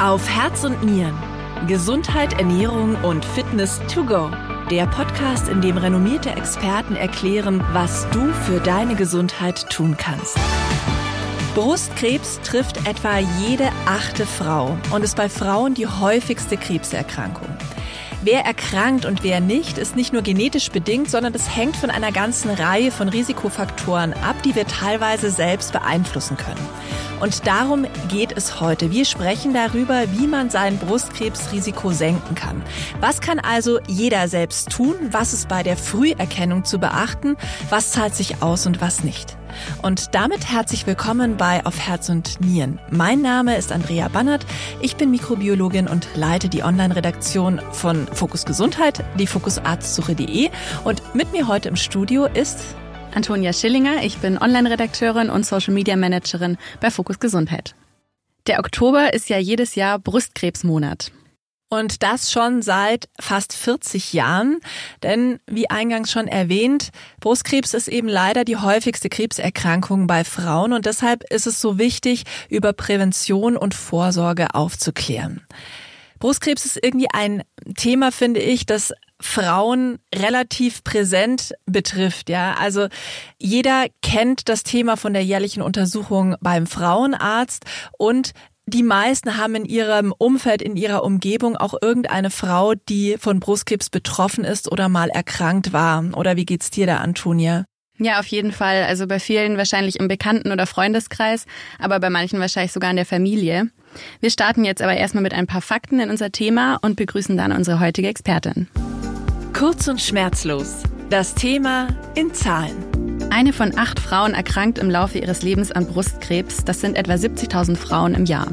Auf Herz und Nieren. Gesundheit, Ernährung und Fitness to go. Der Podcast, in dem renommierte Experten erklären, was du für deine Gesundheit tun kannst. Brustkrebs trifft etwa jede achte Frau und ist bei Frauen die häufigste Krebserkrankung. Wer erkrankt und wer nicht, ist nicht nur genetisch bedingt, sondern es hängt von einer ganzen Reihe von Risikofaktoren ab, die wir teilweise selbst beeinflussen können. Und darum geht es heute. Wir sprechen darüber, wie man sein Brustkrebsrisiko senken kann. Was kann also jeder selbst tun? Was ist bei der Früherkennung zu beachten? Was zahlt sich aus und was nicht? Und damit herzlich willkommen bei Auf Herz und Nieren. Mein Name ist Andrea Bannert. Ich bin Mikrobiologin und leite die Online-Redaktion von Fokus Gesundheit, die fokusarztsuche.de. Und mit mir heute im Studio ist Antonia Schillinger, ich bin Online-Redakteurin und Social Media Managerin bei Fokus Gesundheit. Der Oktober ist ja jedes Jahr Brustkrebsmonat. Und das schon seit fast 40 Jahren. Denn wie eingangs schon erwähnt, Brustkrebs ist eben leider die häufigste Krebserkrankung bei Frauen und deshalb ist es so wichtig, über Prävention und Vorsorge aufzuklären. Brustkrebs ist irgendwie ein Thema, finde ich, das Frauen relativ präsent betrifft, ja. Also jeder kennt das Thema von der jährlichen Untersuchung beim Frauenarzt und die meisten haben in ihrem Umfeld, in ihrer Umgebung auch irgendeine Frau, die von Brustkrebs betroffen ist oder mal erkrankt war. Oder wie geht's dir da, Antonia? Ja, auf jeden Fall. Also bei vielen wahrscheinlich im Bekannten- oder Freundeskreis, aber bei manchen wahrscheinlich sogar in der Familie. Wir starten jetzt aber erstmal mit ein paar Fakten in unser Thema und begrüßen dann unsere heutige Expertin. Kurz und schmerzlos. Das Thema in Zahlen. Eine von acht Frauen erkrankt im Laufe ihres Lebens an Brustkrebs. Das sind etwa 70.000 Frauen im Jahr.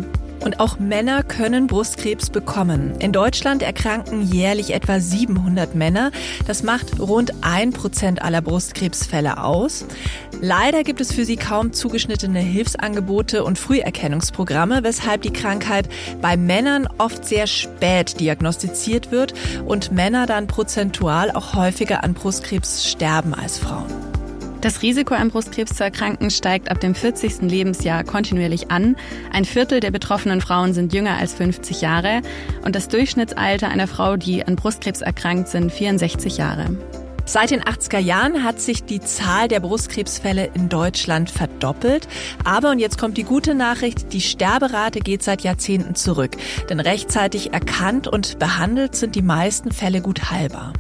Und auch Männer können Brustkrebs bekommen. In Deutschland erkranken jährlich etwa 700 Männer. Das macht rund ein Prozent aller Brustkrebsfälle aus. Leider gibt es für sie kaum zugeschnittene Hilfsangebote und Früherkennungsprogramme, weshalb die Krankheit bei Männern oft sehr spät diagnostiziert wird und Männer dann prozentual auch häufiger an Brustkrebs sterben als Frauen. Das Risiko an Brustkrebs zu erkranken steigt ab dem 40. Lebensjahr kontinuierlich an. Ein Viertel der betroffenen Frauen sind jünger als 50 Jahre und das Durchschnittsalter einer Frau, die an Brustkrebs erkrankt, sind 64 Jahre. Seit den 80er Jahren hat sich die Zahl der Brustkrebsfälle in Deutschland verdoppelt. Aber, und jetzt kommt die gute Nachricht, die Sterberate geht seit Jahrzehnten zurück. Denn rechtzeitig erkannt und behandelt sind die meisten Fälle gut heilbar.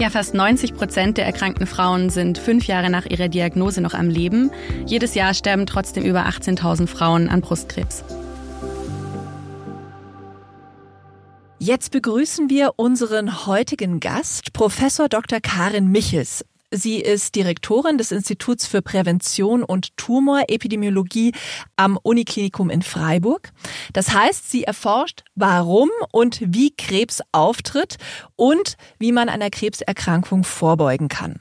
Ja, fast 90 Prozent der erkrankten Frauen sind fünf Jahre nach ihrer Diagnose noch am Leben. Jedes Jahr sterben trotzdem über 18.000 Frauen an Brustkrebs. Jetzt begrüßen wir unseren heutigen Gast, Professor Dr. Karin Michels. Sie ist Direktorin des Instituts für Prävention und Tumorepidemiologie am Uniklinikum in Freiburg. Das heißt, sie erforscht, warum und wie Krebs auftritt und wie man einer Krebserkrankung vorbeugen kann.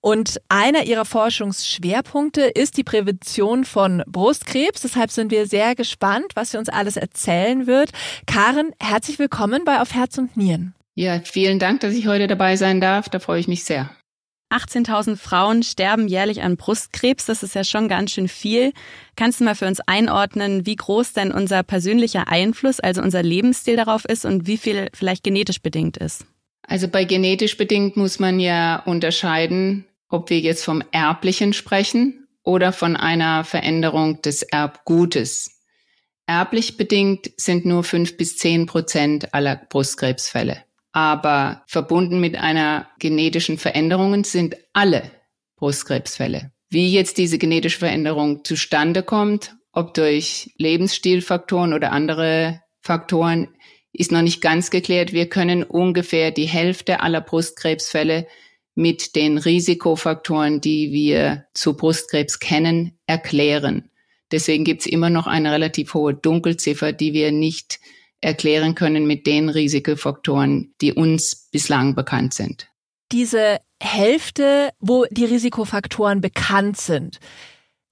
Und einer ihrer Forschungsschwerpunkte ist die Prävention von Brustkrebs. Deshalb sind wir sehr gespannt, was sie uns alles erzählen wird. Karen, herzlich willkommen bei Auf Herz und Nieren. Ja, vielen Dank, dass ich heute dabei sein darf. Da freue ich mich sehr. 18.000 Frauen sterben jährlich an Brustkrebs. Das ist ja schon ganz schön viel. Kannst du mal für uns einordnen, wie groß denn unser persönlicher Einfluss, also unser Lebensstil darauf ist und wie viel vielleicht genetisch bedingt ist? Also bei genetisch bedingt muss man ja unterscheiden, ob wir jetzt vom Erblichen sprechen oder von einer Veränderung des Erbgutes. Erblich bedingt sind nur fünf bis zehn Prozent aller Brustkrebsfälle aber verbunden mit einer genetischen Veränderung sind alle Brustkrebsfälle. Wie jetzt diese genetische Veränderung zustande kommt, ob durch Lebensstilfaktoren oder andere Faktoren, ist noch nicht ganz geklärt. Wir können ungefähr die Hälfte aller Brustkrebsfälle mit den Risikofaktoren, die wir zu Brustkrebs kennen, erklären. Deswegen gibt es immer noch eine relativ hohe Dunkelziffer, die wir nicht erklären können mit den Risikofaktoren, die uns bislang bekannt sind. Diese Hälfte, wo die Risikofaktoren bekannt sind,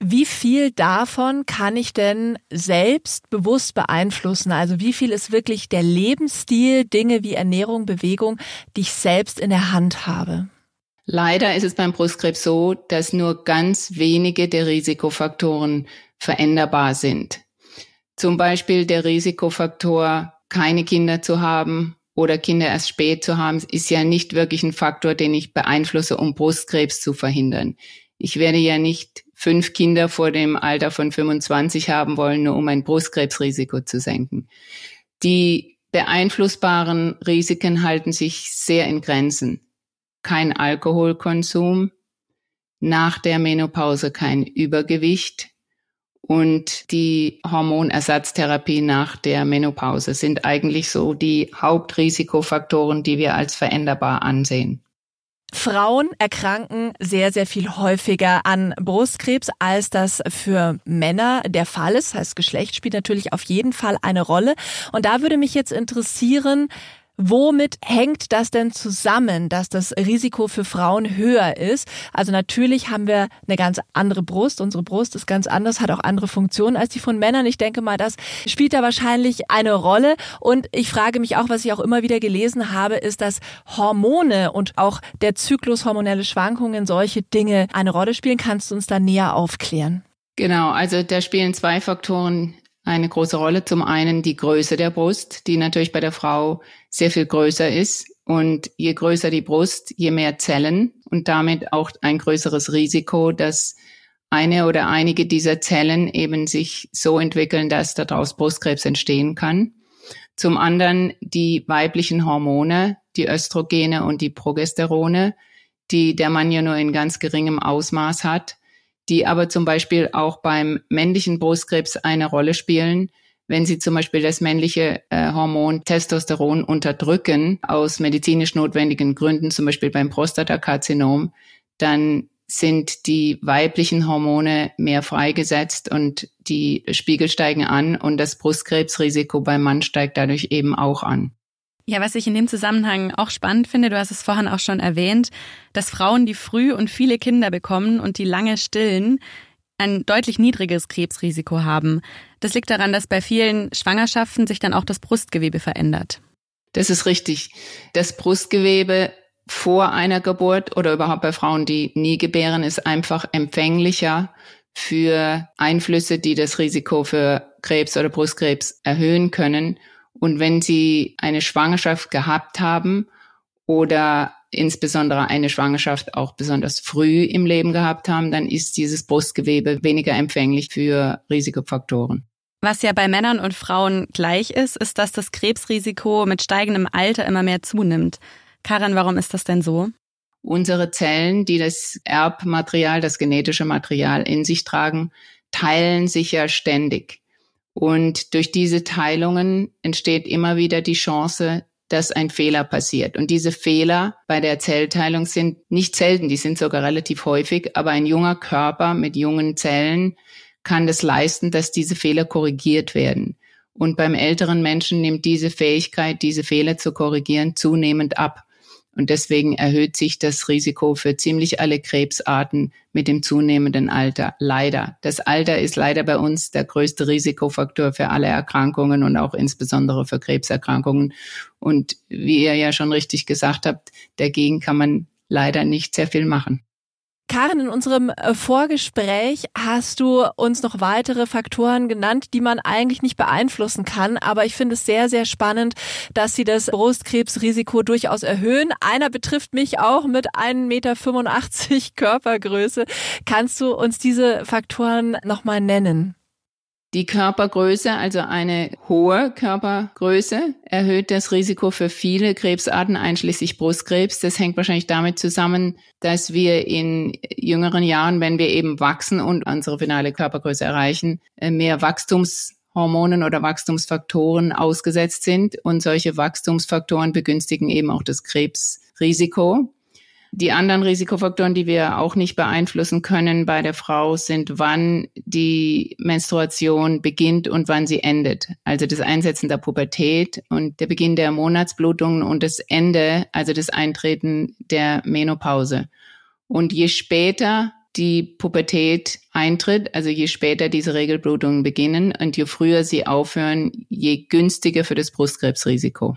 wie viel davon kann ich denn selbst bewusst beeinflussen? Also wie viel ist wirklich der Lebensstil, Dinge wie Ernährung, Bewegung, die ich selbst in der Hand habe? Leider ist es beim Brustkrebs so, dass nur ganz wenige der Risikofaktoren veränderbar sind. Zum Beispiel der Risikofaktor, keine Kinder zu haben oder Kinder erst spät zu haben, ist ja nicht wirklich ein Faktor, den ich beeinflusse, um Brustkrebs zu verhindern. Ich werde ja nicht fünf Kinder vor dem Alter von 25 haben wollen, nur um ein Brustkrebsrisiko zu senken. Die beeinflussbaren Risiken halten sich sehr in Grenzen. Kein Alkoholkonsum, nach der Menopause kein Übergewicht und die Hormonersatztherapie nach der Menopause sind eigentlich so die Hauptrisikofaktoren, die wir als veränderbar ansehen. Frauen erkranken sehr, sehr viel häufiger an Brustkrebs, als das für Männer der Fall ist. Das heißt, Geschlecht spielt natürlich auf jeden Fall eine Rolle. Und da würde mich jetzt interessieren, Womit hängt das denn zusammen, dass das Risiko für Frauen höher ist? Also natürlich haben wir eine ganz andere Brust. Unsere Brust ist ganz anders, hat auch andere Funktionen als die von Männern. Ich denke mal, das spielt da wahrscheinlich eine Rolle. Und ich frage mich auch, was ich auch immer wieder gelesen habe, ist, dass Hormone und auch der Zyklus hormonelle Schwankungen solche Dinge eine Rolle spielen. Kannst du uns da näher aufklären? Genau, also da spielen zwei Faktoren eine große Rolle. Zum einen die Größe der Brust, die natürlich bei der Frau sehr viel größer ist. Und je größer die Brust, je mehr Zellen und damit auch ein größeres Risiko, dass eine oder einige dieser Zellen eben sich so entwickeln, dass daraus Brustkrebs entstehen kann. Zum anderen die weiblichen Hormone, die Östrogene und die Progesterone, die der Mann ja nur in ganz geringem Ausmaß hat die aber zum Beispiel auch beim männlichen Brustkrebs eine Rolle spielen, wenn sie zum Beispiel das männliche äh, Hormon Testosteron unterdrücken aus medizinisch notwendigen Gründen, zum Beispiel beim Prostatakarzinom, dann sind die weiblichen Hormone mehr freigesetzt und die Spiegel steigen an und das Brustkrebsrisiko beim Mann steigt dadurch eben auch an. Ja, was ich in dem Zusammenhang auch spannend finde, du hast es vorhin auch schon erwähnt, dass Frauen, die früh und viele Kinder bekommen und die lange stillen, ein deutlich niedriges Krebsrisiko haben. Das liegt daran, dass bei vielen Schwangerschaften sich dann auch das Brustgewebe verändert. Das ist richtig. Das Brustgewebe vor einer Geburt oder überhaupt bei Frauen, die nie gebären, ist einfach empfänglicher für Einflüsse, die das Risiko für Krebs oder Brustkrebs erhöhen können. Und wenn Sie eine Schwangerschaft gehabt haben oder insbesondere eine Schwangerschaft auch besonders früh im Leben gehabt haben, dann ist dieses Brustgewebe weniger empfänglich für Risikofaktoren. Was ja bei Männern und Frauen gleich ist, ist, dass das Krebsrisiko mit steigendem Alter immer mehr zunimmt. Karin, warum ist das denn so? Unsere Zellen, die das Erbmaterial, das genetische Material in sich tragen, teilen sich ja ständig. Und durch diese Teilungen entsteht immer wieder die Chance, dass ein Fehler passiert. Und diese Fehler bei der Zellteilung sind nicht selten, die sind sogar relativ häufig, aber ein junger Körper mit jungen Zellen kann das leisten, dass diese Fehler korrigiert werden. Und beim älteren Menschen nimmt diese Fähigkeit, diese Fehler zu korrigieren, zunehmend ab. Und deswegen erhöht sich das Risiko für ziemlich alle Krebsarten mit dem zunehmenden Alter. Leider. Das Alter ist leider bei uns der größte Risikofaktor für alle Erkrankungen und auch insbesondere für Krebserkrankungen. Und wie ihr ja schon richtig gesagt habt, dagegen kann man leider nicht sehr viel machen. Karin, in unserem äh, Vorgespräch hast du uns noch weitere Faktoren genannt, die man eigentlich nicht beeinflussen kann. Aber ich finde es sehr, sehr spannend, dass sie das Brustkrebsrisiko durchaus erhöhen. Einer betrifft mich auch mit 1,85 Meter Körpergröße. Kannst du uns diese Faktoren nochmal nennen? Die Körpergröße, also eine hohe Körpergröße, erhöht das Risiko für viele Krebsarten, einschließlich Brustkrebs. Das hängt wahrscheinlich damit zusammen, dass wir in jüngeren Jahren, wenn wir eben wachsen und unsere finale Körpergröße erreichen, äh, mehr Wachstumshormonen oder Wachstumsfaktoren ausgesetzt sind. Und solche Wachstumsfaktoren begünstigen eben auch das Krebsrisiko. Die anderen Risikofaktoren, die wir auch nicht beeinflussen können bei der Frau, sind, wann die Menstruation beginnt und wann sie endet. Also das Einsetzen der Pubertät und der Beginn der Monatsblutungen und das Ende, also das Eintreten der Menopause. Und je später die Pubertät eintritt, also je später diese Regelblutungen beginnen und je früher sie aufhören, je günstiger für das Brustkrebsrisiko.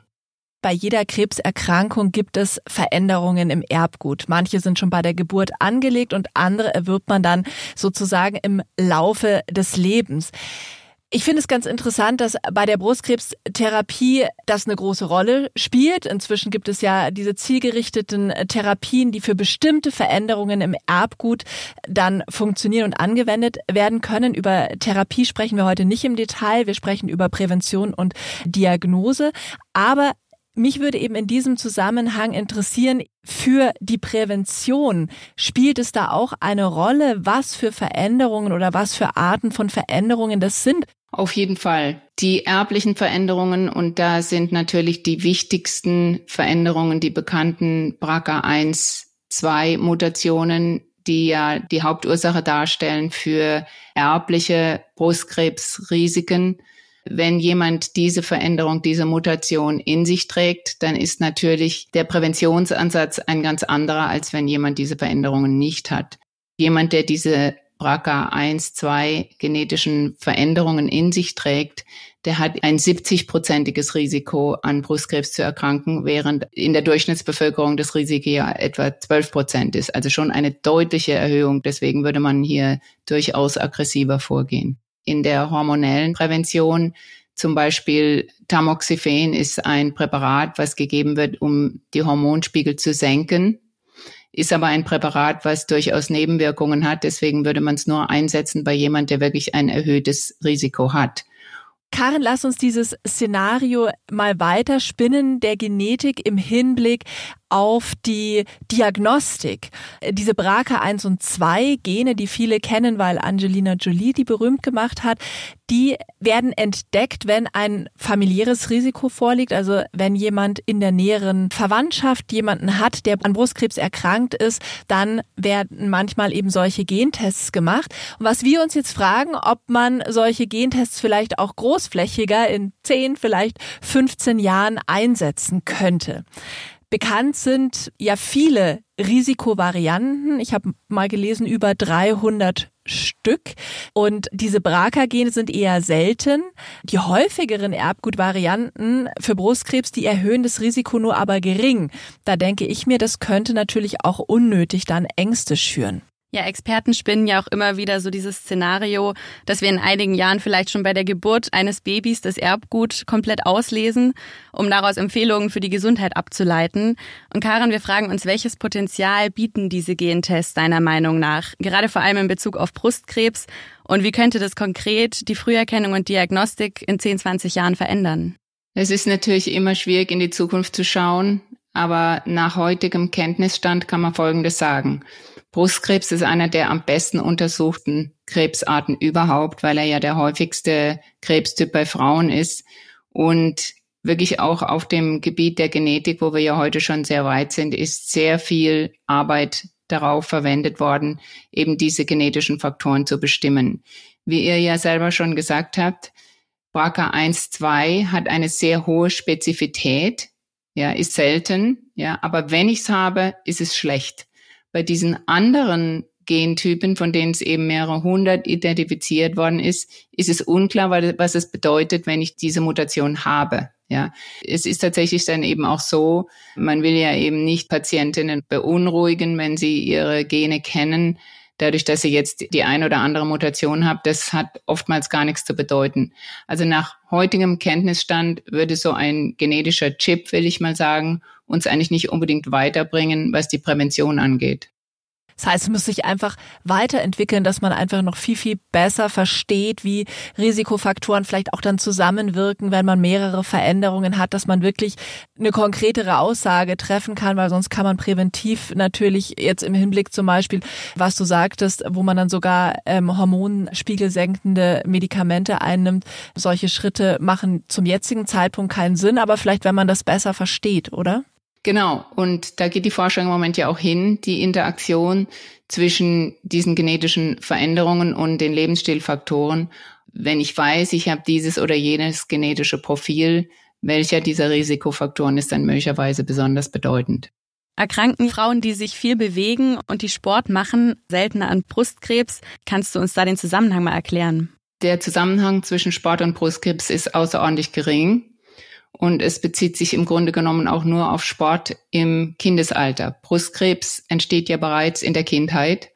Bei jeder Krebserkrankung gibt es Veränderungen im Erbgut. Manche sind schon bei der Geburt angelegt und andere erwirbt man dann sozusagen im Laufe des Lebens. Ich finde es ganz interessant, dass bei der Brustkrebstherapie das eine große Rolle spielt. Inzwischen gibt es ja diese zielgerichteten Therapien, die für bestimmte Veränderungen im Erbgut dann funktionieren und angewendet werden können. Über Therapie sprechen wir heute nicht im Detail. Wir sprechen über Prävention und Diagnose. Aber mich würde eben in diesem Zusammenhang interessieren, für die Prävention spielt es da auch eine Rolle, was für Veränderungen oder was für Arten von Veränderungen das sind? Auf jeden Fall. Die erblichen Veränderungen und da sind natürlich die wichtigsten Veränderungen die bekannten BRCA1, 2 Mutationen, die ja die Hauptursache darstellen für erbliche Brustkrebsrisiken wenn jemand diese Veränderung, diese Mutation in sich trägt, dann ist natürlich der Präventionsansatz ein ganz anderer, als wenn jemand diese Veränderungen nicht hat. Jemand, der diese BRCA1, 2 genetischen Veränderungen in sich trägt, der hat ein 70-prozentiges Risiko an Brustkrebs zu erkranken, während in der Durchschnittsbevölkerung das Risiko ja etwa 12 Prozent ist. Also schon eine deutliche Erhöhung. Deswegen würde man hier durchaus aggressiver vorgehen in der hormonellen Prävention. Zum Beispiel Tamoxifen ist ein Präparat, was gegeben wird, um die Hormonspiegel zu senken, ist aber ein Präparat, was durchaus Nebenwirkungen hat. Deswegen würde man es nur einsetzen bei jemand, der wirklich ein erhöhtes Risiko hat. Karin, lass uns dieses Szenario mal weiterspinnen, der Genetik im Hinblick auf die Diagnostik. Diese BRCA1 und 2 Gene, die viele kennen, weil Angelina Jolie die berühmt gemacht hat, die werden entdeckt, wenn ein familiäres Risiko vorliegt, also wenn jemand in der näheren Verwandtschaft jemanden hat, der an Brustkrebs erkrankt ist, dann werden manchmal eben solche Gentests gemacht. Und was wir uns jetzt fragen, ob man solche Gentests vielleicht auch großflächiger in 10, vielleicht 15 Jahren einsetzen könnte. Bekannt sind ja viele Risikovarianten. Ich habe mal gelesen, über 300 Stück. Und diese BRCA-Gene sind eher selten. Die häufigeren Erbgutvarianten für Brustkrebs, die erhöhen das Risiko nur aber gering. Da denke ich mir, das könnte natürlich auch unnötig dann Ängste schüren. Ja, Experten spinnen ja auch immer wieder so dieses Szenario, dass wir in einigen Jahren vielleicht schon bei der Geburt eines Babys das Erbgut komplett auslesen, um daraus Empfehlungen für die Gesundheit abzuleiten. Und Karin, wir fragen uns, welches Potenzial bieten diese Gentests deiner Meinung nach, gerade vor allem in Bezug auf Brustkrebs? Und wie könnte das konkret die Früherkennung und Diagnostik in 10, 20 Jahren verändern? Es ist natürlich immer schwierig, in die Zukunft zu schauen, aber nach heutigem Kenntnisstand kann man Folgendes sagen. Brustkrebs ist einer der am besten untersuchten Krebsarten überhaupt, weil er ja der häufigste Krebstyp bei Frauen ist und wirklich auch auf dem Gebiet der Genetik, wo wir ja heute schon sehr weit sind, ist sehr viel Arbeit darauf verwendet worden, eben diese genetischen Faktoren zu bestimmen. Wie ihr ja selber schon gesagt habt, BRCA1-2 hat eine sehr hohe Spezifität, ja, ist selten, ja, aber wenn ich es habe, ist es schlecht. Bei diesen anderen Gentypen, von denen es eben mehrere hundert identifiziert worden ist, ist es unklar, was es bedeutet, wenn ich diese Mutation habe. Ja, es ist tatsächlich dann eben auch so, man will ja eben nicht Patientinnen beunruhigen, wenn sie ihre Gene kennen. Dadurch, dass sie jetzt die ein oder andere Mutation haben, das hat oftmals gar nichts zu bedeuten. Also nach heutigem Kenntnisstand würde so ein genetischer Chip, will ich mal sagen, uns eigentlich nicht unbedingt weiterbringen, was die Prävention angeht. Das heißt, es muss sich einfach weiterentwickeln, dass man einfach noch viel, viel besser versteht, wie Risikofaktoren vielleicht auch dann zusammenwirken, wenn man mehrere Veränderungen hat, dass man wirklich eine konkretere Aussage treffen kann, weil sonst kann man präventiv natürlich jetzt im Hinblick zum Beispiel, was du sagtest, wo man dann sogar ähm, hormonspiegelsenkende Medikamente einnimmt, solche Schritte machen zum jetzigen Zeitpunkt keinen Sinn, aber vielleicht, wenn man das besser versteht, oder? Genau, und da geht die Forschung im Moment ja auch hin, die Interaktion zwischen diesen genetischen Veränderungen und den Lebensstilfaktoren. Wenn ich weiß, ich habe dieses oder jenes genetische Profil, welcher dieser Risikofaktoren ist dann möglicherweise besonders bedeutend. Erkranken Frauen, die sich viel bewegen und die Sport machen, seltener an Brustkrebs? Kannst du uns da den Zusammenhang mal erklären? Der Zusammenhang zwischen Sport und Brustkrebs ist außerordentlich gering. Und es bezieht sich im Grunde genommen auch nur auf Sport im Kindesalter. Brustkrebs entsteht ja bereits in der Kindheit.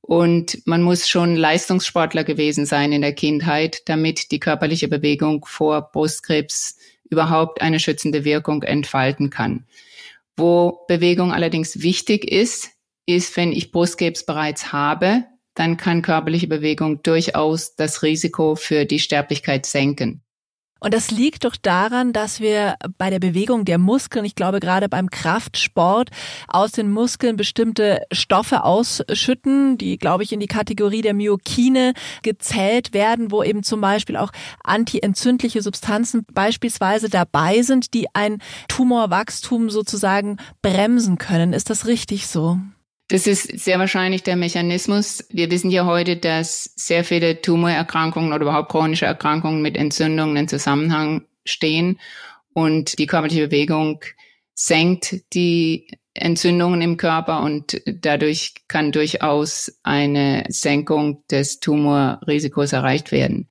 Und man muss schon Leistungssportler gewesen sein in der Kindheit, damit die körperliche Bewegung vor Brustkrebs überhaupt eine schützende Wirkung entfalten kann. Wo Bewegung allerdings wichtig ist, ist, wenn ich Brustkrebs bereits habe, dann kann körperliche Bewegung durchaus das Risiko für die Sterblichkeit senken. Und das liegt doch daran, dass wir bei der Bewegung der Muskeln, ich glaube gerade beim Kraftsport, aus den Muskeln bestimmte Stoffe ausschütten, die, glaube ich, in die Kategorie der Myokine gezählt werden, wo eben zum Beispiel auch antientzündliche Substanzen beispielsweise dabei sind, die ein Tumorwachstum sozusagen bremsen können. Ist das richtig so? Das ist sehr wahrscheinlich der Mechanismus. Wir wissen ja heute, dass sehr viele Tumorerkrankungen oder überhaupt chronische Erkrankungen mit Entzündungen in Zusammenhang stehen und die körperliche Bewegung senkt die Entzündungen im Körper und dadurch kann durchaus eine Senkung des Tumorrisikos erreicht werden.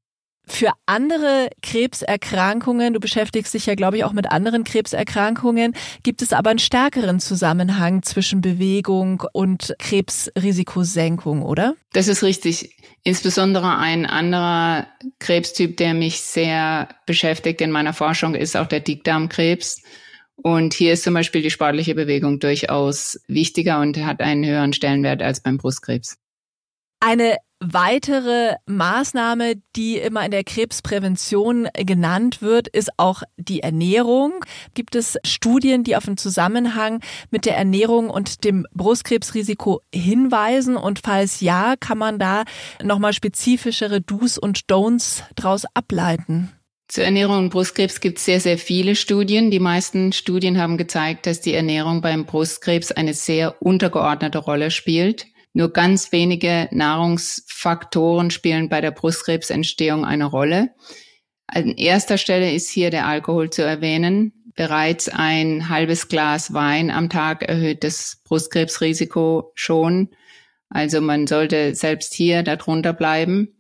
Für andere Krebserkrankungen, du beschäftigst dich ja, glaube ich, auch mit anderen Krebserkrankungen, gibt es aber einen stärkeren Zusammenhang zwischen Bewegung und Krebsrisikosenkung, oder? Das ist richtig. Insbesondere ein anderer Krebstyp, der mich sehr beschäftigt in meiner Forschung, ist auch der Dickdarmkrebs. Und hier ist zum Beispiel die sportliche Bewegung durchaus wichtiger und hat einen höheren Stellenwert als beim Brustkrebs. Eine weitere Maßnahme, die immer in der Krebsprävention genannt wird, ist auch die Ernährung. Gibt es Studien, die auf den Zusammenhang mit der Ernährung und dem Brustkrebsrisiko hinweisen? Und falls ja, kann man da nochmal spezifischere Do's und Don'ts daraus ableiten? Zur Ernährung und Brustkrebs gibt es sehr, sehr viele Studien. Die meisten Studien haben gezeigt, dass die Ernährung beim Brustkrebs eine sehr untergeordnete Rolle spielt. Nur ganz wenige Nahrungsfaktoren spielen bei der Brustkrebsentstehung eine Rolle. An erster Stelle ist hier der Alkohol zu erwähnen. Bereits ein halbes Glas Wein am Tag erhöht das Brustkrebsrisiko schon. Also man sollte selbst hier darunter bleiben.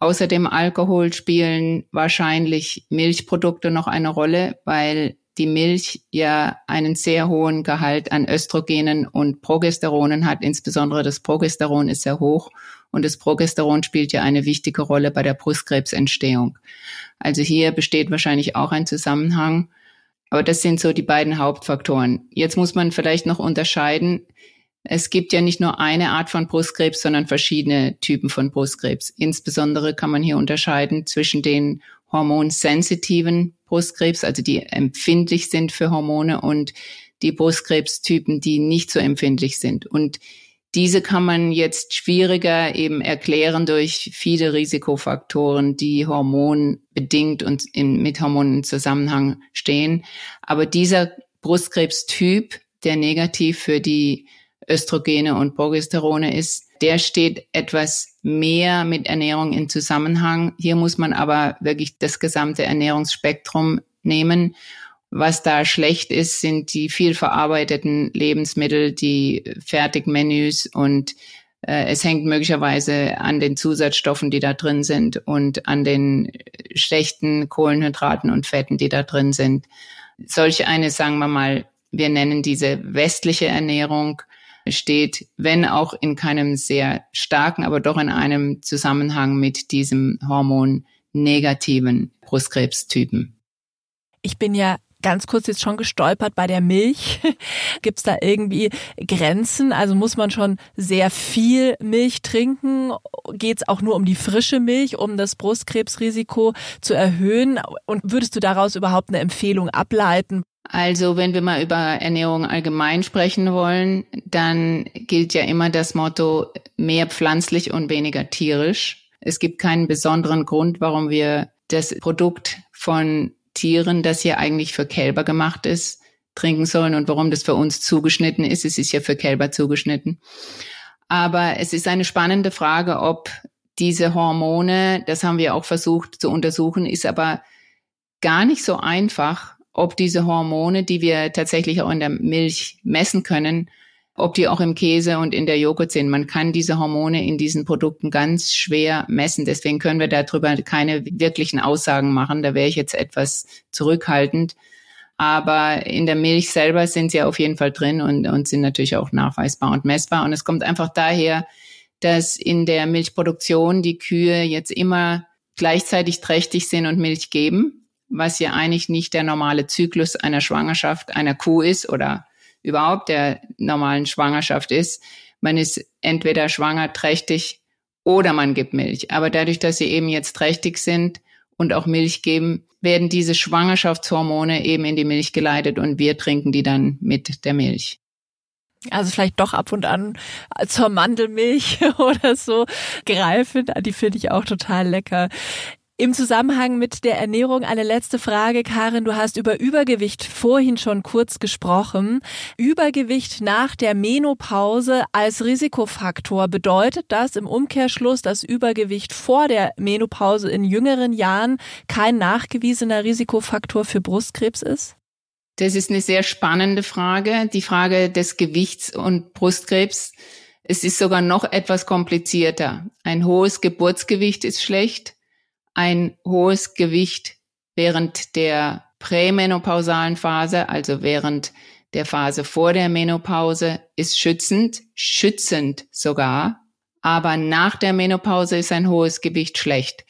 Außerdem Alkohol spielen wahrscheinlich Milchprodukte noch eine Rolle, weil die Milch ja einen sehr hohen Gehalt an Östrogenen und Progesteronen hat. Insbesondere das Progesteron ist sehr hoch und das Progesteron spielt ja eine wichtige Rolle bei der Brustkrebsentstehung. Also hier besteht wahrscheinlich auch ein Zusammenhang. Aber das sind so die beiden Hauptfaktoren. Jetzt muss man vielleicht noch unterscheiden. Es gibt ja nicht nur eine Art von Brustkrebs, sondern verschiedene Typen von Brustkrebs. Insbesondere kann man hier unterscheiden zwischen den hormonsensitiven Brustkrebs, also die empfindlich sind für Hormone und die Brustkrebstypen, die nicht so empfindlich sind. Und diese kann man jetzt schwieriger eben erklären durch viele Risikofaktoren, die hormonbedingt und in, mit Hormonen in Zusammenhang stehen. Aber dieser Brustkrebstyp, der negativ für die Östrogene und Progesterone ist, der steht etwas mehr mit Ernährung in Zusammenhang. Hier muss man aber wirklich das gesamte Ernährungsspektrum nehmen. Was da schlecht ist, sind die viel verarbeiteten Lebensmittel, die Fertigmenüs und äh, es hängt möglicherweise an den Zusatzstoffen, die da drin sind und an den schlechten Kohlenhydraten und Fetten, die da drin sind. Solch eine, sagen wir mal, wir nennen diese westliche Ernährung, steht, wenn auch in keinem sehr starken, aber doch in einem Zusammenhang mit diesem Hormon negativen Brustkrebstypen. Ich bin ja ganz kurz jetzt schon gestolpert bei der Milch. Gibt es da irgendwie Grenzen? Also muss man schon sehr viel Milch trinken? Geht es auch nur um die frische Milch, um das Brustkrebsrisiko zu erhöhen? Und würdest du daraus überhaupt eine Empfehlung ableiten? Also wenn wir mal über Ernährung allgemein sprechen wollen, dann gilt ja immer das Motto mehr pflanzlich und weniger tierisch. Es gibt keinen besonderen Grund, warum wir das Produkt von Tieren, das hier eigentlich für Kälber gemacht ist, trinken sollen und warum das für uns zugeschnitten ist. Es ist ja für Kälber zugeschnitten. Aber es ist eine spannende Frage, ob diese Hormone, das haben wir auch versucht zu untersuchen, ist aber gar nicht so einfach, ob diese Hormone, die wir tatsächlich auch in der Milch messen können, ob die auch im Käse und in der Joghurt sind. Man kann diese Hormone in diesen Produkten ganz schwer messen. Deswegen können wir darüber keine wirklichen Aussagen machen. Da wäre ich jetzt etwas zurückhaltend. Aber in der Milch selber sind sie auf jeden Fall drin und, und sind natürlich auch nachweisbar und messbar. Und es kommt einfach daher, dass in der Milchproduktion die Kühe jetzt immer gleichzeitig trächtig sind und Milch geben, was ja eigentlich nicht der normale Zyklus einer Schwangerschaft einer Kuh ist oder überhaupt der normalen Schwangerschaft ist. Man ist entweder schwanger, trächtig oder man gibt Milch. Aber dadurch, dass sie eben jetzt trächtig sind und auch Milch geben, werden diese Schwangerschaftshormone eben in die Milch geleitet und wir trinken die dann mit der Milch. Also vielleicht doch ab und an zur Mandelmilch oder so greifen. Die finde ich auch total lecker. Im Zusammenhang mit der Ernährung eine letzte Frage, Karin. Du hast über Übergewicht vorhin schon kurz gesprochen. Übergewicht nach der Menopause als Risikofaktor. Bedeutet das im Umkehrschluss, dass Übergewicht vor der Menopause in jüngeren Jahren kein nachgewiesener Risikofaktor für Brustkrebs ist? Das ist eine sehr spannende Frage, die Frage des Gewichts und Brustkrebs. Es ist sogar noch etwas komplizierter. Ein hohes Geburtsgewicht ist schlecht ein hohes Gewicht während der prämenopausalen Phase, also während der Phase vor der Menopause, ist schützend, schützend sogar. Aber nach der Menopause ist ein hohes Gewicht schlecht.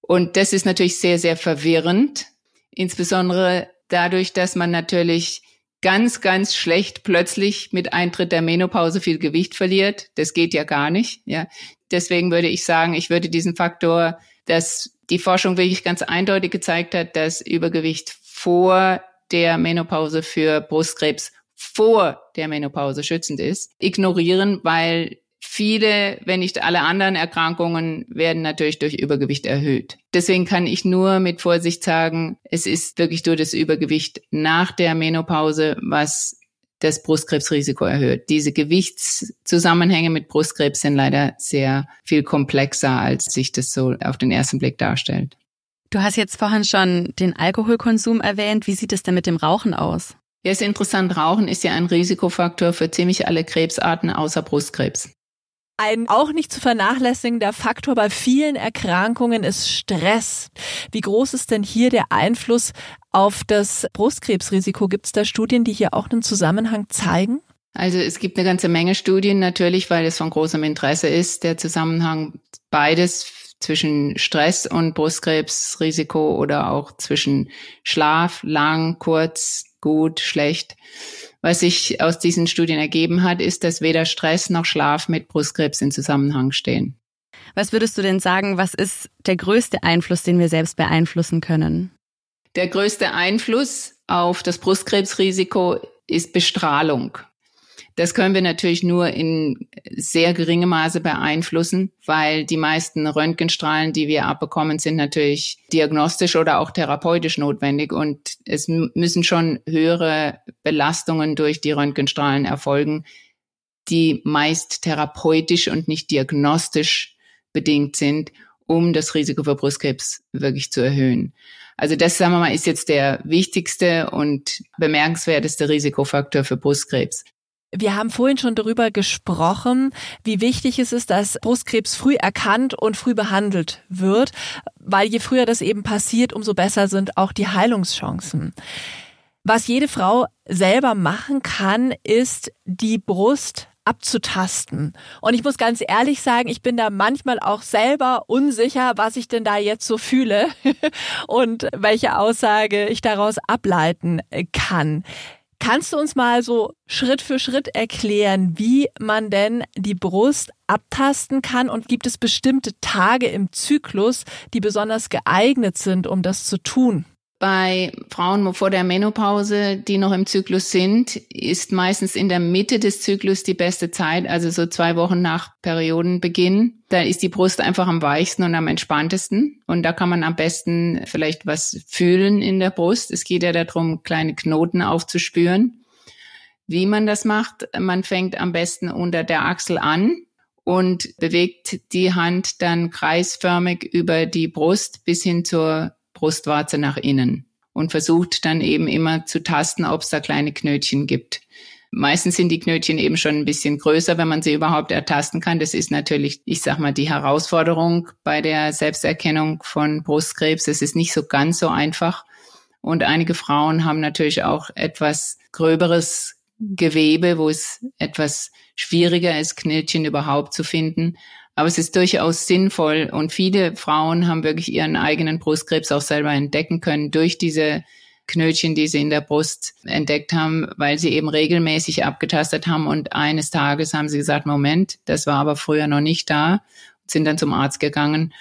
Und das ist natürlich sehr, sehr verwirrend, insbesondere dadurch, dass man natürlich ganz, ganz schlecht plötzlich mit Eintritt der Menopause viel Gewicht verliert. Das geht ja gar nicht. Ja, deswegen würde ich sagen, ich würde diesen Faktor, dass die Forschung wirklich ganz eindeutig gezeigt hat, dass Übergewicht vor der Menopause für Brustkrebs vor der Menopause schützend ist, ignorieren, weil viele, wenn nicht alle anderen Erkrankungen werden natürlich durch Übergewicht erhöht. Deswegen kann ich nur mit Vorsicht sagen, es ist wirklich nur das Übergewicht nach der Menopause, was das Brustkrebsrisiko erhöht. Diese Gewichtszusammenhänge mit Brustkrebs sind leider sehr viel komplexer, als sich das so auf den ersten Blick darstellt. Du hast jetzt vorhin schon den Alkoholkonsum erwähnt. Wie sieht es denn mit dem Rauchen aus? Ja, ist interessant. Rauchen ist ja ein Risikofaktor für ziemlich alle Krebsarten außer Brustkrebs. Ein auch nicht zu vernachlässigender Faktor bei vielen Erkrankungen ist Stress. Wie groß ist denn hier der Einfluss auf das Brustkrebsrisiko? Gibt es da Studien, die hier auch einen Zusammenhang zeigen? Also es gibt eine ganze Menge Studien natürlich, weil es von großem Interesse ist, der Zusammenhang beides zwischen Stress und Brustkrebsrisiko oder auch zwischen Schlaf, lang, kurz, gut, schlecht. Was sich aus diesen Studien ergeben hat, ist, dass weder Stress noch Schlaf mit Brustkrebs in Zusammenhang stehen. Was würdest du denn sagen, was ist der größte Einfluss, den wir selbst beeinflussen können? Der größte Einfluss auf das Brustkrebsrisiko ist Bestrahlung. Das können wir natürlich nur in sehr geringem Maße beeinflussen, weil die meisten Röntgenstrahlen, die wir abbekommen, sind natürlich diagnostisch oder auch therapeutisch notwendig und es müssen schon höhere Belastungen durch die Röntgenstrahlen erfolgen, die meist therapeutisch und nicht diagnostisch bedingt sind, um das Risiko für Brustkrebs wirklich zu erhöhen. Also das, sagen wir mal, ist jetzt der wichtigste und bemerkenswerteste Risikofaktor für Brustkrebs. Wir haben vorhin schon darüber gesprochen, wie wichtig es ist, dass Brustkrebs früh erkannt und früh behandelt wird, weil je früher das eben passiert, umso besser sind auch die Heilungschancen. Was jede Frau selber machen kann, ist die Brust abzutasten. Und ich muss ganz ehrlich sagen, ich bin da manchmal auch selber unsicher, was ich denn da jetzt so fühle und welche Aussage ich daraus ableiten kann. Kannst du uns mal so Schritt für Schritt erklären, wie man denn die Brust abtasten kann und gibt es bestimmte Tage im Zyklus, die besonders geeignet sind, um das zu tun? Bei Frauen vor der Menopause, die noch im Zyklus sind, ist meistens in der Mitte des Zyklus die beste Zeit, also so zwei Wochen nach Periodenbeginn. Da ist die Brust einfach am weichsten und am entspanntesten. Und da kann man am besten vielleicht was fühlen in der Brust. Es geht ja darum, kleine Knoten aufzuspüren. Wie man das macht, man fängt am besten unter der Achsel an und bewegt die Hand dann kreisförmig über die Brust bis hin zur Brustwarze nach innen und versucht dann eben immer zu tasten, ob es da kleine Knötchen gibt. Meistens sind die Knötchen eben schon ein bisschen größer, wenn man sie überhaupt ertasten kann. Das ist natürlich, ich sag mal, die Herausforderung bei der Selbsterkennung von Brustkrebs. Es ist nicht so ganz so einfach. Und einige Frauen haben natürlich auch etwas gröberes Gewebe, wo es etwas schwieriger ist, Knötchen überhaupt zu finden. Aber es ist durchaus sinnvoll und viele Frauen haben wirklich ihren eigenen Brustkrebs auch selber entdecken können durch diese Knötchen, die sie in der Brust entdeckt haben, weil sie eben regelmäßig abgetastet haben und eines Tages haben sie gesagt, Moment, das war aber früher noch nicht da, sind dann zum Arzt gegangen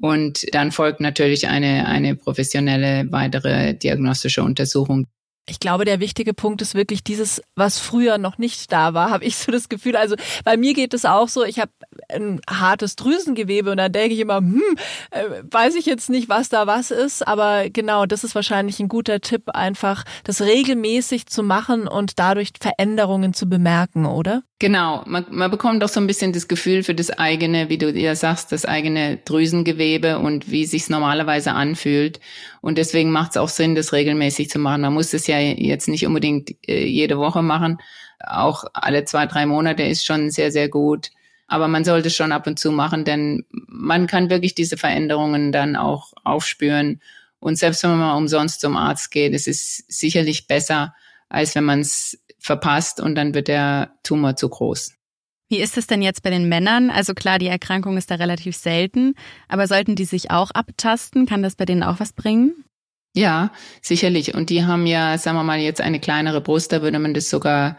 und dann folgt natürlich eine, eine professionelle weitere diagnostische Untersuchung. Ich glaube, der wichtige Punkt ist wirklich dieses, was früher noch nicht da war, habe ich so das Gefühl. Also bei mir geht es auch so, ich habe ein hartes Drüsengewebe und dann denke ich immer, hm, äh, weiß ich jetzt nicht, was da was ist, aber genau, das ist wahrscheinlich ein guter Tipp, einfach das regelmäßig zu machen und dadurch Veränderungen zu bemerken, oder? Genau, man, man bekommt auch so ein bisschen das Gefühl für das eigene, wie du ja sagst, das eigene Drüsengewebe und wie sich's normalerweise anfühlt. Und deswegen macht es auch Sinn, das regelmäßig zu machen. Man muss es ja jetzt nicht unbedingt äh, jede Woche machen. Auch alle zwei, drei Monate ist schon sehr, sehr gut. Aber man sollte schon ab und zu machen, denn man kann wirklich diese Veränderungen dann auch aufspüren. Und selbst wenn man mal umsonst zum Arzt geht, es ist sicherlich besser, als wenn man es verpasst und dann wird der Tumor zu groß. Wie ist es denn jetzt bei den Männern? Also klar, die Erkrankung ist da relativ selten, aber sollten die sich auch abtasten? Kann das bei denen auch was bringen? Ja, sicherlich. Und die haben ja, sagen wir mal, jetzt eine kleinere Brust, da würde man das sogar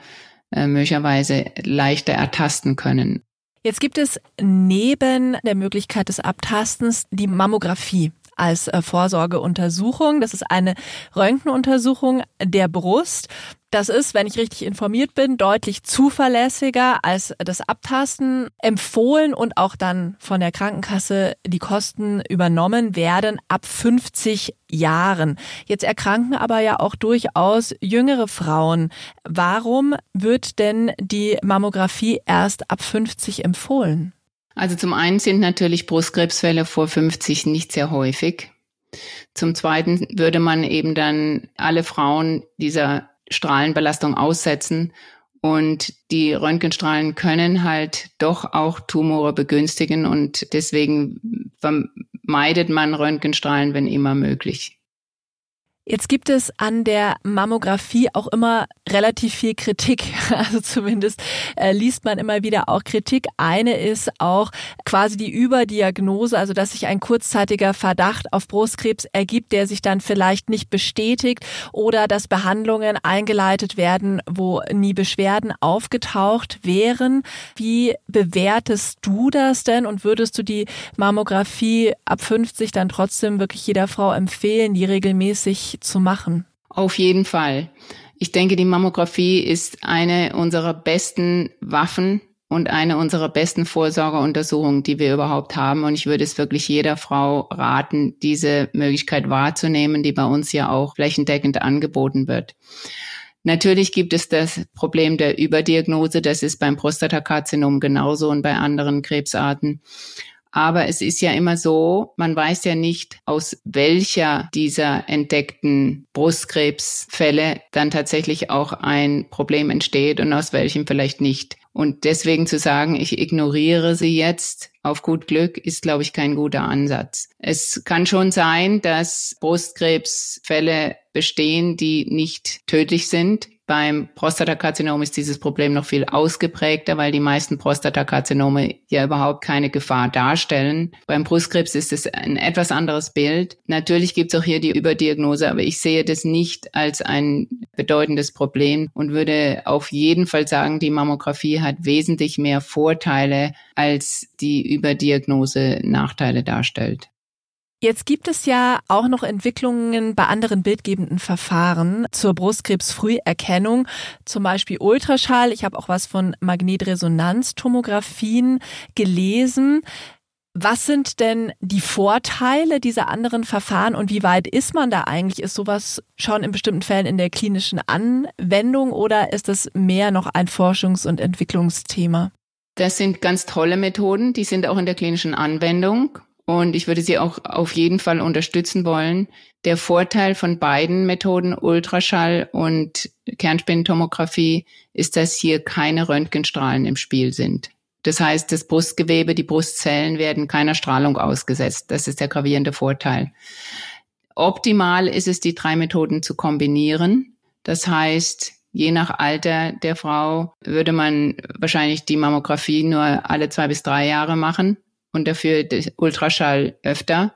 äh, möglicherweise leichter ertasten können. Jetzt gibt es neben der Möglichkeit des Abtastens die Mammographie als äh, Vorsorgeuntersuchung. Das ist eine Röntgenuntersuchung der Brust. Das ist, wenn ich richtig informiert bin, deutlich zuverlässiger als das Abtasten empfohlen und auch dann von der Krankenkasse die Kosten übernommen werden ab 50 Jahren. Jetzt erkranken aber ja auch durchaus jüngere Frauen. Warum wird denn die Mammographie erst ab 50 empfohlen? Also zum einen sind natürlich Brustkrebsfälle vor 50 nicht sehr häufig. Zum zweiten würde man eben dann alle Frauen dieser Strahlenbelastung aussetzen und die Röntgenstrahlen können halt doch auch Tumore begünstigen und deswegen vermeidet man Röntgenstrahlen, wenn immer möglich. Jetzt gibt es an der Mammographie auch immer relativ viel Kritik. Also zumindest äh, liest man immer wieder auch Kritik. Eine ist auch quasi die Überdiagnose, also dass sich ein kurzzeitiger Verdacht auf Brustkrebs ergibt, der sich dann vielleicht nicht bestätigt oder dass Behandlungen eingeleitet werden, wo nie Beschwerden aufgetaucht wären. Wie bewertest du das denn und würdest du die Mammographie ab 50 dann trotzdem wirklich jeder Frau empfehlen, die regelmäßig zu machen? Auf jeden Fall. Ich denke, die Mammographie ist eine unserer besten Waffen und eine unserer besten Vorsorgeuntersuchungen, die wir überhaupt haben. Und ich würde es wirklich jeder Frau raten, diese Möglichkeit wahrzunehmen, die bei uns ja auch flächendeckend angeboten wird. Natürlich gibt es das Problem der Überdiagnose. Das ist beim Prostatakarzinom genauso und bei anderen Krebsarten. Aber es ist ja immer so, man weiß ja nicht, aus welcher dieser entdeckten Brustkrebsfälle dann tatsächlich auch ein Problem entsteht und aus welchem vielleicht nicht. Und deswegen zu sagen, ich ignoriere sie jetzt auf gut Glück, ist, glaube ich, kein guter Ansatz. Es kann schon sein, dass Brustkrebsfälle bestehen, die nicht tödlich sind. Beim Prostatakarzinom ist dieses Problem noch viel ausgeprägter, weil die meisten Prostatakarzinome ja überhaupt keine Gefahr darstellen. Beim Brustkrebs ist es ein etwas anderes Bild. Natürlich gibt es auch hier die Überdiagnose, aber ich sehe das nicht als ein bedeutendes Problem und würde auf jeden Fall sagen, die Mammographie hat wesentlich mehr Vorteile, als die Überdiagnose Nachteile darstellt. Jetzt gibt es ja auch noch Entwicklungen bei anderen bildgebenden Verfahren zur Brustkrebsfrüherkennung, zum Beispiel Ultraschall. Ich habe auch was von Magnetresonanztomographien gelesen. Was sind denn die Vorteile dieser anderen Verfahren und wie weit ist man da eigentlich? Ist sowas schon in bestimmten Fällen in der klinischen Anwendung oder ist das mehr noch ein Forschungs- und Entwicklungsthema? Das sind ganz tolle Methoden, die sind auch in der klinischen Anwendung und ich würde sie auch auf jeden Fall unterstützen wollen. Der Vorteil von beiden Methoden, Ultraschall und Kernspintomographie, ist, dass hier keine Röntgenstrahlen im Spiel sind. Das heißt, das Brustgewebe, die Brustzellen werden keiner Strahlung ausgesetzt. Das ist der gravierende Vorteil. Optimal ist es, die drei Methoden zu kombinieren. Das heißt, Je nach Alter der Frau würde man wahrscheinlich die Mammographie nur alle zwei bis drei Jahre machen und dafür Ultraschall öfter.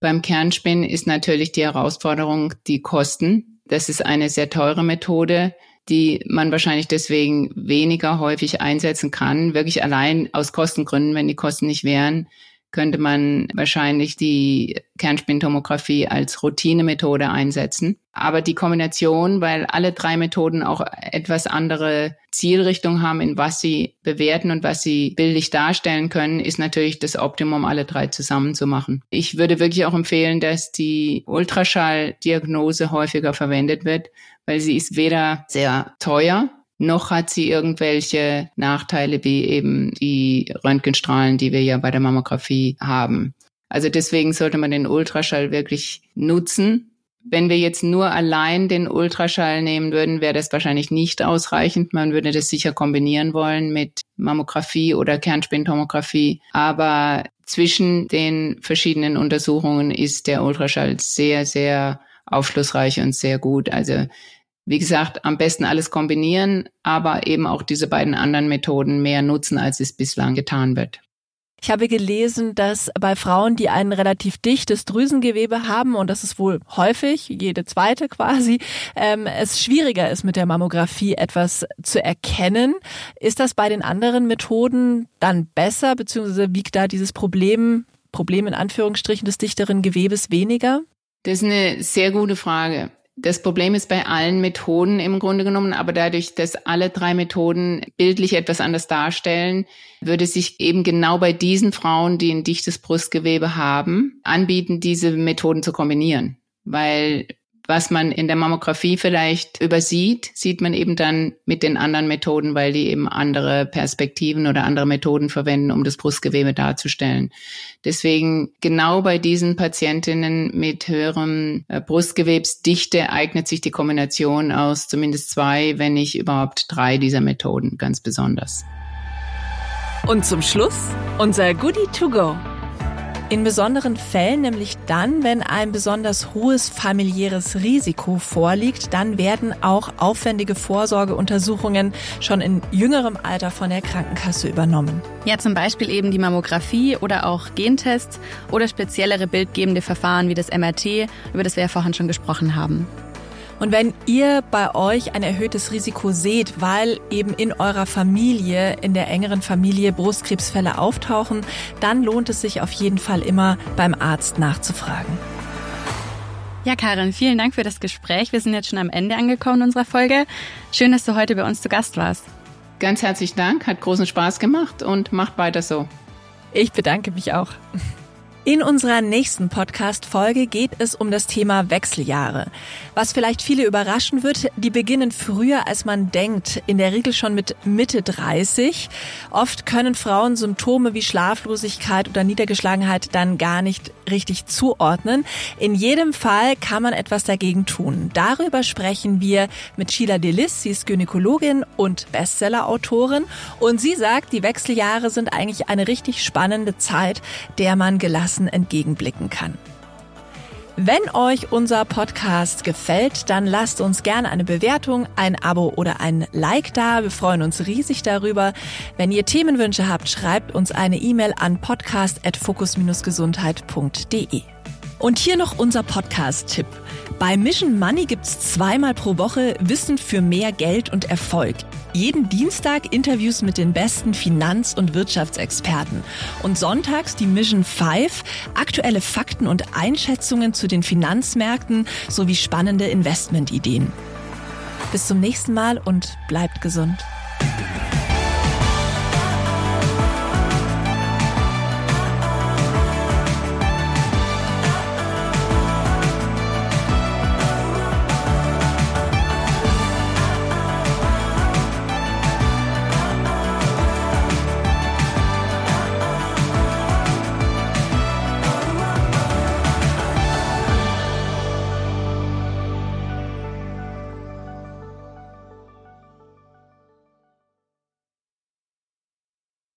Beim Kernspinnen ist natürlich die Herausforderung die Kosten. Das ist eine sehr teure Methode, die man wahrscheinlich deswegen weniger häufig einsetzen kann. Wirklich allein aus Kostengründen, wenn die Kosten nicht wären, könnte man wahrscheinlich die Kernspintomographie als Routinemethode einsetzen. Aber die Kombination, weil alle drei Methoden auch etwas andere Zielrichtung haben, in was sie bewerten und was sie bildlich darstellen können, ist natürlich das Optimum, alle drei zusammen zu machen. Ich würde wirklich auch empfehlen, dass die Ultraschalldiagnose häufiger verwendet wird, weil sie ist weder sehr teuer, noch hat sie irgendwelche Nachteile wie eben die Röntgenstrahlen, die wir ja bei der Mammographie haben. Also deswegen sollte man den Ultraschall wirklich nutzen. Wenn wir jetzt nur allein den Ultraschall nehmen würden, wäre das wahrscheinlich nicht ausreichend. Man würde das sicher kombinieren wollen mit Mammographie oder Kernspintomographie. Aber zwischen den verschiedenen Untersuchungen ist der Ultraschall sehr, sehr aufschlussreich und sehr gut. Also wie gesagt, am besten alles kombinieren, aber eben auch diese beiden anderen Methoden mehr nutzen, als es bislang getan wird. Ich habe gelesen, dass bei Frauen, die ein relativ dichtes Drüsengewebe haben, und das ist wohl häufig, jede zweite quasi, ähm, es schwieriger ist mit der Mammographie etwas zu erkennen. Ist das bei den anderen Methoden dann besser, beziehungsweise wiegt da dieses Problem, Problem in Anführungsstrichen des dichteren Gewebes weniger? Das ist eine sehr gute Frage. Das Problem ist bei allen Methoden im Grunde genommen, aber dadurch, dass alle drei Methoden bildlich etwas anders darstellen, würde sich eben genau bei diesen Frauen, die ein dichtes Brustgewebe haben, anbieten, diese Methoden zu kombinieren. Weil was man in der Mammographie vielleicht übersieht, sieht man eben dann mit den anderen Methoden, weil die eben andere Perspektiven oder andere Methoden verwenden, um das Brustgewebe darzustellen. Deswegen genau bei diesen Patientinnen mit höherem äh, Brustgewebsdichte eignet sich die Kombination aus zumindest zwei, wenn nicht überhaupt drei dieser Methoden ganz besonders. Und zum Schluss unser Goodie to go. In besonderen Fällen, nämlich dann, wenn ein besonders hohes familiäres Risiko vorliegt, dann werden auch aufwendige Vorsorgeuntersuchungen schon in jüngerem Alter von der Krankenkasse übernommen. Ja, zum Beispiel eben die Mammographie oder auch Gentests oder speziellere bildgebende Verfahren wie das MRT, über das wir ja vorhin schon gesprochen haben. Und wenn ihr bei euch ein erhöhtes Risiko seht, weil eben in eurer Familie, in der engeren Familie Brustkrebsfälle auftauchen, dann lohnt es sich auf jeden Fall immer beim Arzt nachzufragen. Ja, Karin, vielen Dank für das Gespräch. Wir sind jetzt schon am Ende angekommen unserer Folge. Schön, dass du heute bei uns zu Gast warst. Ganz herzlichen Dank, hat großen Spaß gemacht und macht weiter so. Ich bedanke mich auch. In unserer nächsten Podcast-Folge geht es um das Thema Wechseljahre. Was vielleicht viele überraschen wird, die beginnen früher, als man denkt, in der Regel schon mit Mitte 30. Oft können Frauen Symptome wie Schlaflosigkeit oder Niedergeschlagenheit dann gar nicht richtig zuordnen. In jedem Fall kann man etwas dagegen tun. Darüber sprechen wir mit Sheila Delis. Sie ist Gynäkologin und Bestseller-Autorin. Und sie sagt, die Wechseljahre sind eigentlich eine richtig spannende Zeit, der man gelassen gelassen entgegenblicken kann. Wenn euch unser Podcast gefällt, dann lasst uns gerne eine Bewertung, ein Abo oder ein Like da. Wir freuen uns riesig darüber. Wenn ihr Themenwünsche habt, schreibt uns eine E-Mail an podcast.fokus-gesundheit.de. Und hier noch unser Podcast-Tipp. Bei Mission Money gibt's zweimal pro Woche Wissen für mehr Geld und Erfolg. Jeden Dienstag Interviews mit den besten Finanz- und Wirtschaftsexperten. Und sonntags die Mission 5, aktuelle Fakten und Einschätzungen zu den Finanzmärkten sowie spannende Investmentideen. Bis zum nächsten Mal und bleibt gesund.